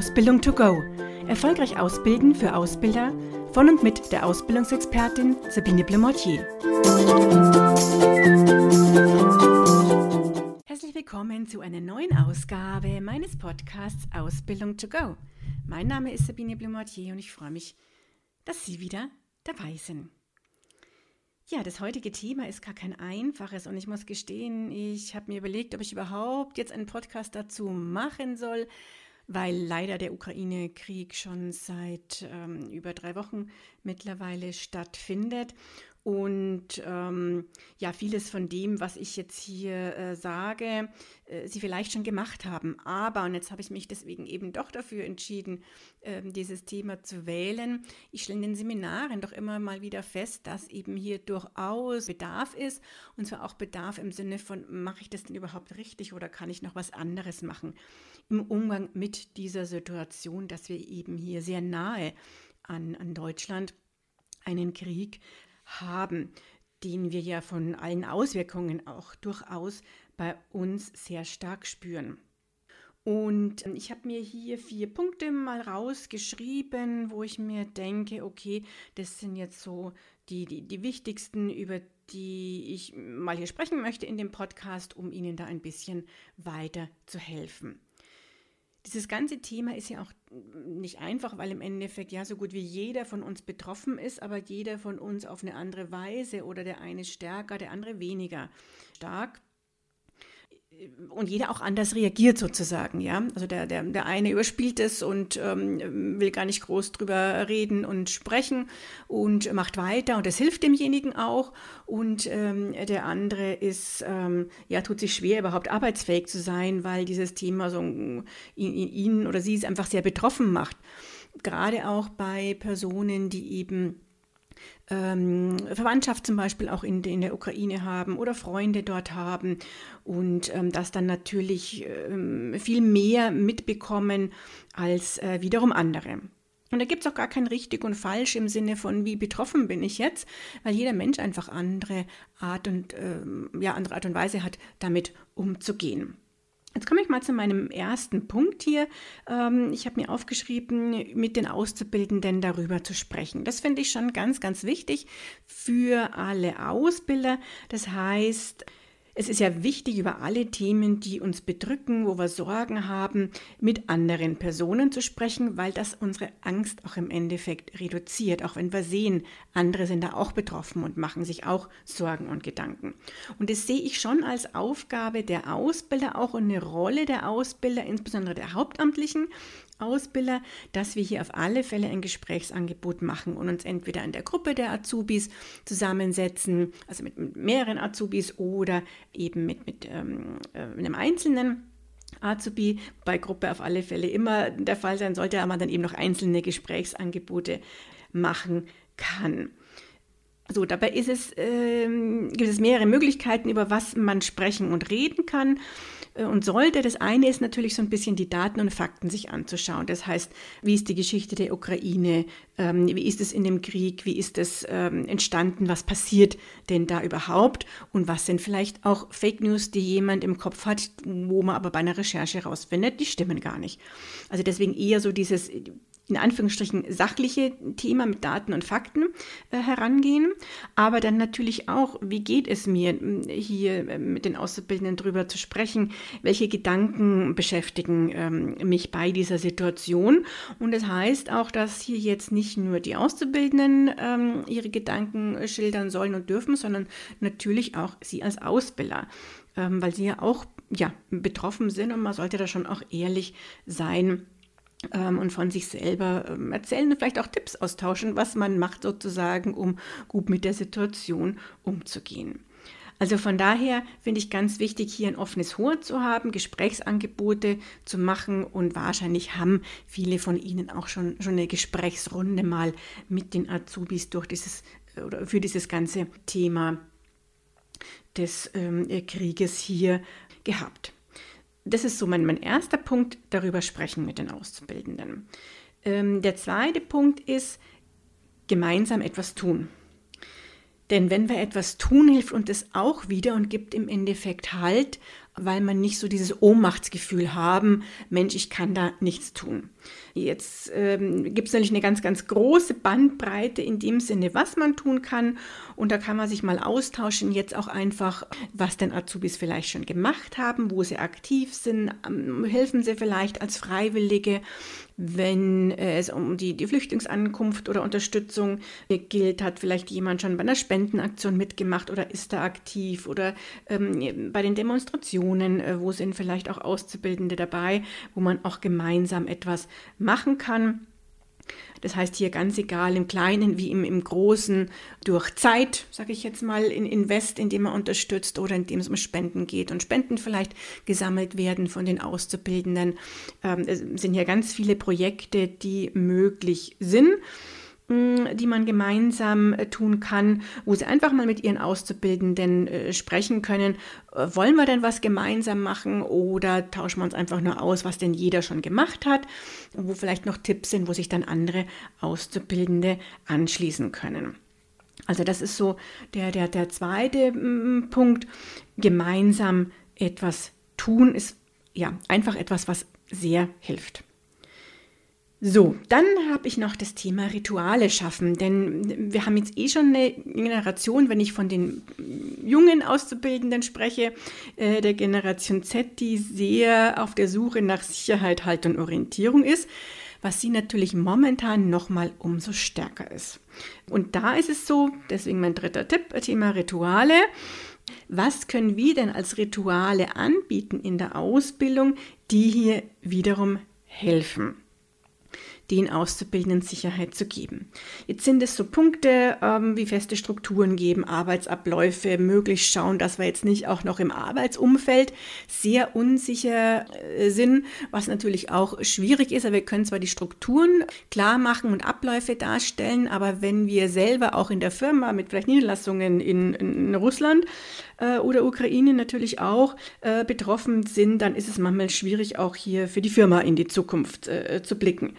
Ausbildung to go. Erfolgreich ausbilden für Ausbilder von und mit der Ausbildungsexpertin Sabine Blemortier. Herzlich willkommen zu einer neuen Ausgabe meines Podcasts Ausbildung to go. Mein Name ist Sabine Blemortier und ich freue mich, dass Sie wieder dabei sind. Ja, das heutige Thema ist gar kein einfaches und ich muss gestehen, ich habe mir überlegt, ob ich überhaupt jetzt einen Podcast dazu machen soll, weil leider der Ukraine-Krieg schon seit ähm, über drei Wochen mittlerweile stattfindet und ähm, ja, vieles von dem, was ich jetzt hier äh, sage, äh, Sie vielleicht schon gemacht haben. Aber, und jetzt habe ich mich deswegen eben doch dafür entschieden, äh, dieses Thema zu wählen. Ich stelle in den Seminaren doch immer mal wieder fest, dass eben hier durchaus Bedarf ist. Und zwar auch Bedarf im Sinne von, mache ich das denn überhaupt richtig oder kann ich noch was anderes machen im Umgang mit dieser Situation, dass wir eben hier sehr nahe an, an Deutschland einen Krieg haben, den wir ja von allen Auswirkungen auch durchaus bei uns sehr stark spüren. Und ähm, ich habe mir hier vier Punkte mal rausgeschrieben, wo ich mir denke, okay, das sind jetzt so die, die, die wichtigsten, über die ich mal hier sprechen möchte in dem Podcast, um Ihnen da ein bisschen weiter zu helfen. Dieses ganze Thema ist ja auch nicht einfach, weil im Endeffekt ja so gut wie jeder von uns betroffen ist, aber jeder von uns auf eine andere Weise oder der eine stärker, der andere weniger stark und jeder auch anders reagiert sozusagen, ja. Also der, der, der eine überspielt es und ähm, will gar nicht groß drüber reden und sprechen und macht weiter und das hilft demjenigen auch. Und ähm, der andere ist, ähm, ja, tut sich schwer, überhaupt arbeitsfähig zu sein, weil dieses Thema so ihn, ihn oder sie es einfach sehr betroffen macht. Gerade auch bei Personen, die eben ähm, Verwandtschaft zum Beispiel auch in, in, der Ukraine haben oder Freunde dort haben und ähm, das dann natürlich ähm, viel mehr mitbekommen als äh, wiederum andere. Und da gibt es auch gar kein richtig und falsch im Sinne von, wie betroffen bin ich jetzt, weil jeder Mensch einfach andere Art und, ähm, ja, andere Art und Weise hat, damit umzugehen. Jetzt komme ich mal zu meinem ersten Punkt hier. Ähm, ich habe mir aufgeschrieben, mit den Auszubildenden darüber zu sprechen. Das finde ich schon ganz, ganz wichtig für alle Ausbilder. Das heißt, es ist ja wichtig, über alle Themen, die uns bedrücken, wo wir Sorgen haben, mit anderen Personen zu sprechen, weil das unsere Angst auch im Endeffekt reduziert, auch wenn wir sehen, andere sind da auch betroffen und machen sich auch Sorgen und Gedanken. Und das sehe ich schon als Aufgabe der Ausbilder, auch eine Rolle der Ausbilder, insbesondere der Hauptamtlichen, Ausbilder, dass wir hier auf alle Fälle ein Gesprächsangebot machen und uns entweder in der Gruppe der Azubis zusammensetzen, also mit mehreren Azubis oder eben mit, mit ähm, äh, einem einzelnen. Azubi bei Gruppe auf alle Fälle immer der Fall sein sollte, aber man dann eben noch einzelne Gesprächsangebote machen kann. So, dabei ist es, äh, gibt es mehrere Möglichkeiten, über was man sprechen und reden kann. Äh, und sollte. Das eine ist natürlich so ein bisschen die Daten und Fakten sich anzuschauen. Das heißt, wie ist die Geschichte der Ukraine? Ähm, wie ist es in dem Krieg? Wie ist es ähm, entstanden? Was passiert denn da überhaupt? Und was sind vielleicht auch Fake News, die jemand im Kopf hat, wo man aber bei einer Recherche herausfindet, die stimmen gar nicht. Also deswegen eher so dieses in Anführungsstrichen sachliche Thema mit Daten und Fakten äh, herangehen, aber dann natürlich auch, wie geht es mir hier äh, mit den Auszubildenden drüber zu sprechen, welche Gedanken beschäftigen ähm, mich bei dieser Situation? Und das heißt auch, dass hier jetzt nicht nur die Auszubildenden ähm, ihre Gedanken schildern sollen und dürfen, sondern natürlich auch sie als Ausbilder, ähm, weil sie ja auch ja, betroffen sind und man sollte da schon auch ehrlich sein und von sich selber ähm, erzählen und vielleicht auch Tipps austauschen, was man macht sozusagen, um gut mit der Situation umzugehen. Also von daher finde ich ganz wichtig, hier ein offenes Ohr zu haben, Gesprächsangebote zu machen und wahrscheinlich haben viele von Ihnen auch schon, schon eine Gesprächsrunde mal mit den Azubis durch dieses oder für dieses ganze Thema des ähm, Krieges hier gehabt das ist so mein, mein erster Punkt, darüber sprechen mit den Auszubildenden. Ähm, der zweite Punkt ist, gemeinsam etwas tun. Denn wenn wir etwas tun, hilft uns das auch wieder und gibt im Endeffekt Halt, weil man nicht so dieses Ohnmachtsgefühl haben, Mensch, ich kann da nichts tun. Jetzt ähm, gibt es natürlich eine ganz, ganz große Bandbreite in dem Sinne, was man tun kann. Und da kann man sich mal austauschen, jetzt auch einfach, was denn Azubis vielleicht schon gemacht haben, wo sie aktiv sind, ähm, helfen sie vielleicht als Freiwillige, wenn äh, es um die, die Flüchtlingsankunft oder Unterstützung gilt, hat vielleicht jemand schon bei einer Spendenaktion mitgemacht oder ist da aktiv oder ähm, bei den Demonstrationen, äh, wo sind vielleicht auch Auszubildende dabei, wo man auch gemeinsam etwas machen kann. Das heißt hier ganz egal im Kleinen wie im, im Großen durch Zeit, sage ich jetzt mal, in Invest, indem man unterstützt oder indem es um Spenden geht und Spenden vielleicht gesammelt werden von den Auszubildenden. Ähm, es sind hier ganz viele Projekte, die möglich sind die man gemeinsam äh, tun kann, wo sie einfach mal mit ihren Auszubildenden äh, sprechen können. Äh, wollen wir denn was gemeinsam machen oder tauschen wir uns einfach nur aus, was denn jeder schon gemacht hat, wo vielleicht noch Tipps sind, wo sich dann andere Auszubildende anschließen können. Also das ist so der, der, der zweite Punkt. Gemeinsam etwas tun ist ja einfach etwas, was sehr hilft. So, dann habe ich noch das Thema Rituale schaffen, denn wir haben jetzt eh schon eine Generation, wenn ich von den jungen Auszubildenden spreche, äh, der Generation Z, die sehr auf der Suche nach Sicherheit, Halt und Orientierung ist, was sie natürlich momentan noch mal umso stärker ist. Und da ist es so, deswegen mein dritter Tipp, Thema Rituale. Was können wir denn als Rituale anbieten in der Ausbildung, die hier wiederum helfen? Den Auszubildenden Sicherheit zu geben. Jetzt sind es so Punkte ähm, wie feste Strukturen geben, Arbeitsabläufe, möglichst schauen, dass wir jetzt nicht auch noch im Arbeitsumfeld sehr unsicher äh, sind, was natürlich auch schwierig ist. Aber wir können zwar die Strukturen klar machen und Abläufe darstellen, aber wenn wir selber auch in der Firma mit vielleicht Niederlassungen in, in Russland äh, oder Ukraine natürlich auch äh, betroffen sind, dann ist es manchmal schwierig, auch hier für die Firma in die Zukunft äh, zu blicken.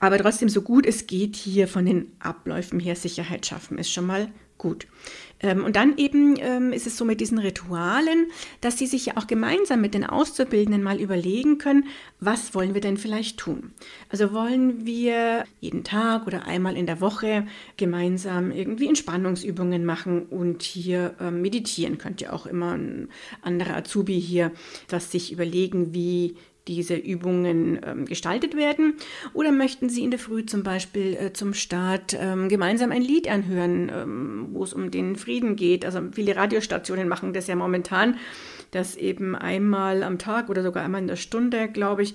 Aber trotzdem, so gut es geht, hier von den Abläufen her Sicherheit schaffen, ist schon mal gut. Ähm, und dann eben ähm, ist es so mit diesen Ritualen, dass sie sich ja auch gemeinsam mit den Auszubildenden mal überlegen können, was wollen wir denn vielleicht tun? Also wollen wir jeden Tag oder einmal in der Woche gemeinsam irgendwie Entspannungsübungen machen und hier ähm, meditieren. Könnt ihr auch immer ein anderer Azubi hier was sich überlegen, wie diese Übungen ähm, gestaltet werden? Oder möchten Sie in der Früh zum Beispiel äh, zum Start ähm, gemeinsam ein Lied anhören, ähm, wo es um den Frieden geht? Also viele Radiostationen machen das ja momentan, dass eben einmal am Tag oder sogar einmal in der Stunde, glaube ich,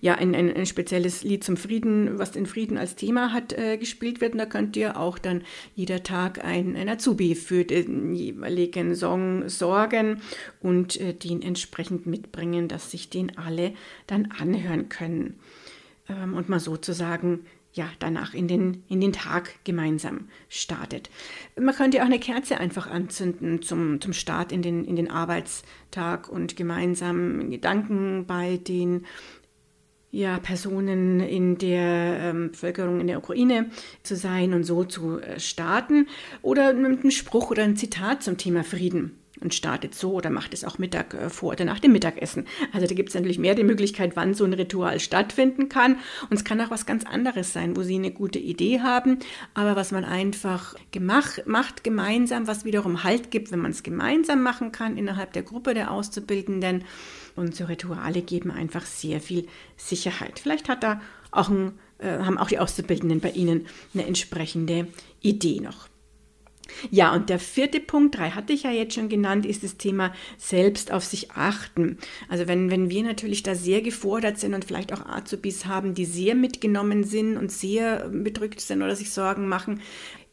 ja, ein, ein, ein, spezielles Lied zum Frieden, was den Frieden als Thema hat, äh, gespielt wird. Und da könnt ihr auch dann jeder Tag ein, ein Azubi für den jeweiligen Song sorgen und äh, den entsprechend mitbringen, dass sich den alle dann anhören können. Ähm, und mal sozusagen ja, danach in den, in den Tag gemeinsam startet. Man könnte auch eine Kerze einfach anzünden zum, zum Start in den, in den Arbeitstag und gemeinsam Gedanken bei den ja, Personen in der ähm, Bevölkerung in der Ukraine zu sein und so zu äh, starten. Oder mit einem Spruch oder ein Zitat zum Thema Frieden und startet so oder macht es auch Mittag äh, vor oder nach dem Mittagessen. Also da gibt es natürlich mehr die Möglichkeit, wann so ein Ritual stattfinden kann. Und es kann auch was ganz anderes sein, wo Sie eine gute Idee haben, aber was man einfach gemacht, macht gemeinsam, was wiederum Halt gibt, wenn man es gemeinsam machen kann innerhalb der Gruppe der Auszubildenden. Und so Rituale geben einfach sehr viel Sicherheit. Vielleicht hat da auch ein, äh, haben auch die Auszubildenden bei Ihnen eine entsprechende Idee noch. Ja, und der vierte Punkt, drei hatte ich ja jetzt schon genannt, ist das Thema selbst auf sich achten. Also wenn, wenn wir natürlich da sehr gefordert sind und vielleicht auch Azubis haben, die sehr mitgenommen sind und sehr bedrückt sind oder sich Sorgen machen,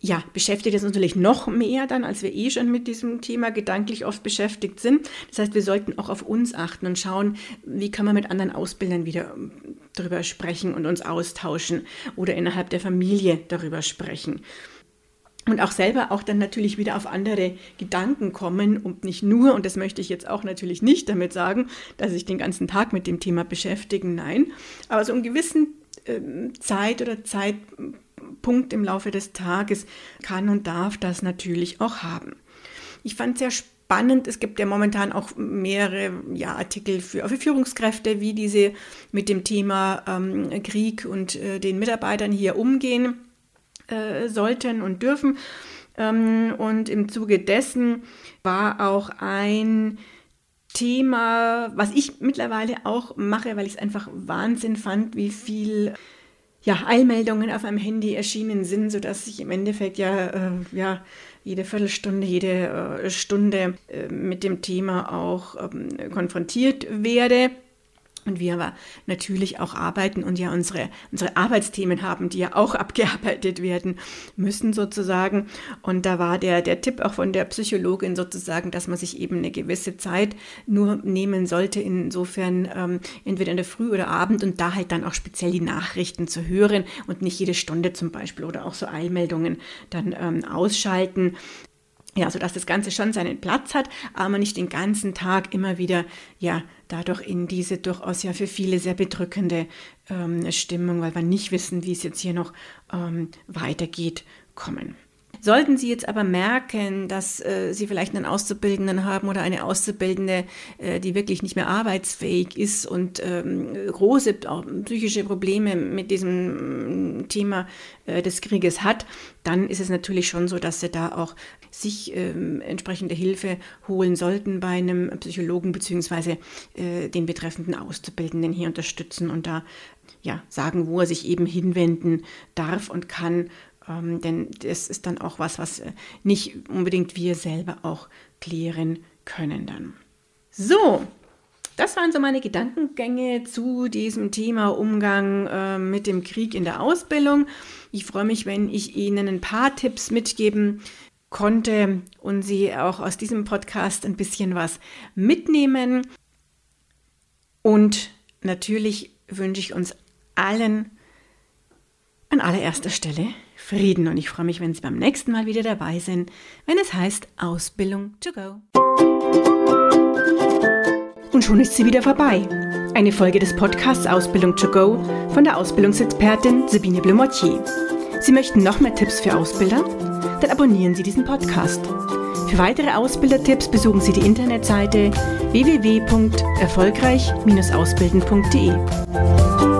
ja, beschäftigt es natürlich noch mehr dann, als wir eh schon mit diesem Thema gedanklich oft beschäftigt sind. Das heißt, wir sollten auch auf uns achten und schauen, wie kann man mit anderen Ausbildern wieder ähm, darüber sprechen und uns austauschen oder innerhalb der Familie darüber sprechen. Und auch selber auch dann natürlich wieder auf andere Gedanken kommen und nicht nur, und das möchte ich jetzt auch natürlich nicht damit sagen, dass ich den ganzen Tag mit dem Thema beschäftigen, nein, aber so einen gewissen äh, Zeit oder Zeitpunkt im Laufe des Tages kann und darf das natürlich auch haben. Ich fand sehr spannend, spannend. Es gibt ja momentan auch mehrere ja, Artikel für, für Führungskräfte, wie diese mit dem Thema ähm, Krieg und äh, den Mitarbeitern hier umgehen äh, sollten und dürfen. Ähm, und im Zuge dessen war auch ein Thema, was ich mittlerweile auch mache, weil ich es einfach Wahnsinn fand, wie viel ja, Eilmeldungen auf meinem Handy erschienen sind, sodass ich im Endeffekt ja, äh, ja jede Viertelstunde, jede äh, Stunde äh, mit dem Thema auch ähm, konfrontiert werde. Und wir aber natürlich auch arbeiten und ja unsere, unsere Arbeitsthemen haben, die ja auch abgearbeitet werden müssen sozusagen. Und da war der, der Tipp auch von der Psychologin sozusagen, dass man sich eben eine gewisse Zeit nur nehmen sollte, insofern ähm, entweder in der Früh oder Abend und da halt dann auch speziell die Nachrichten zu hören und nicht jede Stunde zum Beispiel oder auch so Eilmeldungen dann ähm, ausschalten. Ja, sodass das Ganze schon seinen Platz hat, aber nicht den ganzen Tag immer wieder, ja, dadurch in diese durchaus ja für viele sehr bedrückende ähm, Stimmung, weil wir nicht wissen, wie es jetzt hier noch ähm, weitergeht, kommen. Sollten Sie jetzt aber merken, dass äh, Sie vielleicht einen Auszubildenden haben oder eine Auszubildende, äh, die wirklich nicht mehr arbeitsfähig ist und ähm, große psychische Probleme mit diesem mm, Thema äh, des Krieges hat, dann ist es natürlich schon so, dass Sie da auch sich ähm, entsprechende Hilfe holen sollten bei einem Psychologen beziehungsweise äh, den betreffenden Auszubildenden hier unterstützen und da ja, sagen, wo er sich eben hinwenden darf und kann, ähm, denn das ist dann auch was, was äh, nicht unbedingt wir selber auch klären können dann. So, das waren so meine Gedankengänge zu diesem Thema Umgang äh, mit dem Krieg in der Ausbildung. Ich freue mich, wenn ich Ihnen ein paar Tipps mitgeben konnte und Sie auch aus diesem Podcast ein bisschen was mitnehmen. Und natürlich wünsche ich uns allen an allererster Stelle Frieden und ich freue mich, wenn Sie beim nächsten Mal wieder dabei sind, wenn es heißt Ausbildung to go. Und schon ist sie wieder vorbei. Eine Folge des Podcasts Ausbildung to go von der Ausbildungsexpertin Sabine Blumotier. Sie möchten noch mehr Tipps für Ausbilder? Dann abonnieren Sie diesen Podcast. Für weitere Ausbildertipps besuchen Sie die Internetseite www.erfolgreich-ausbilden.de.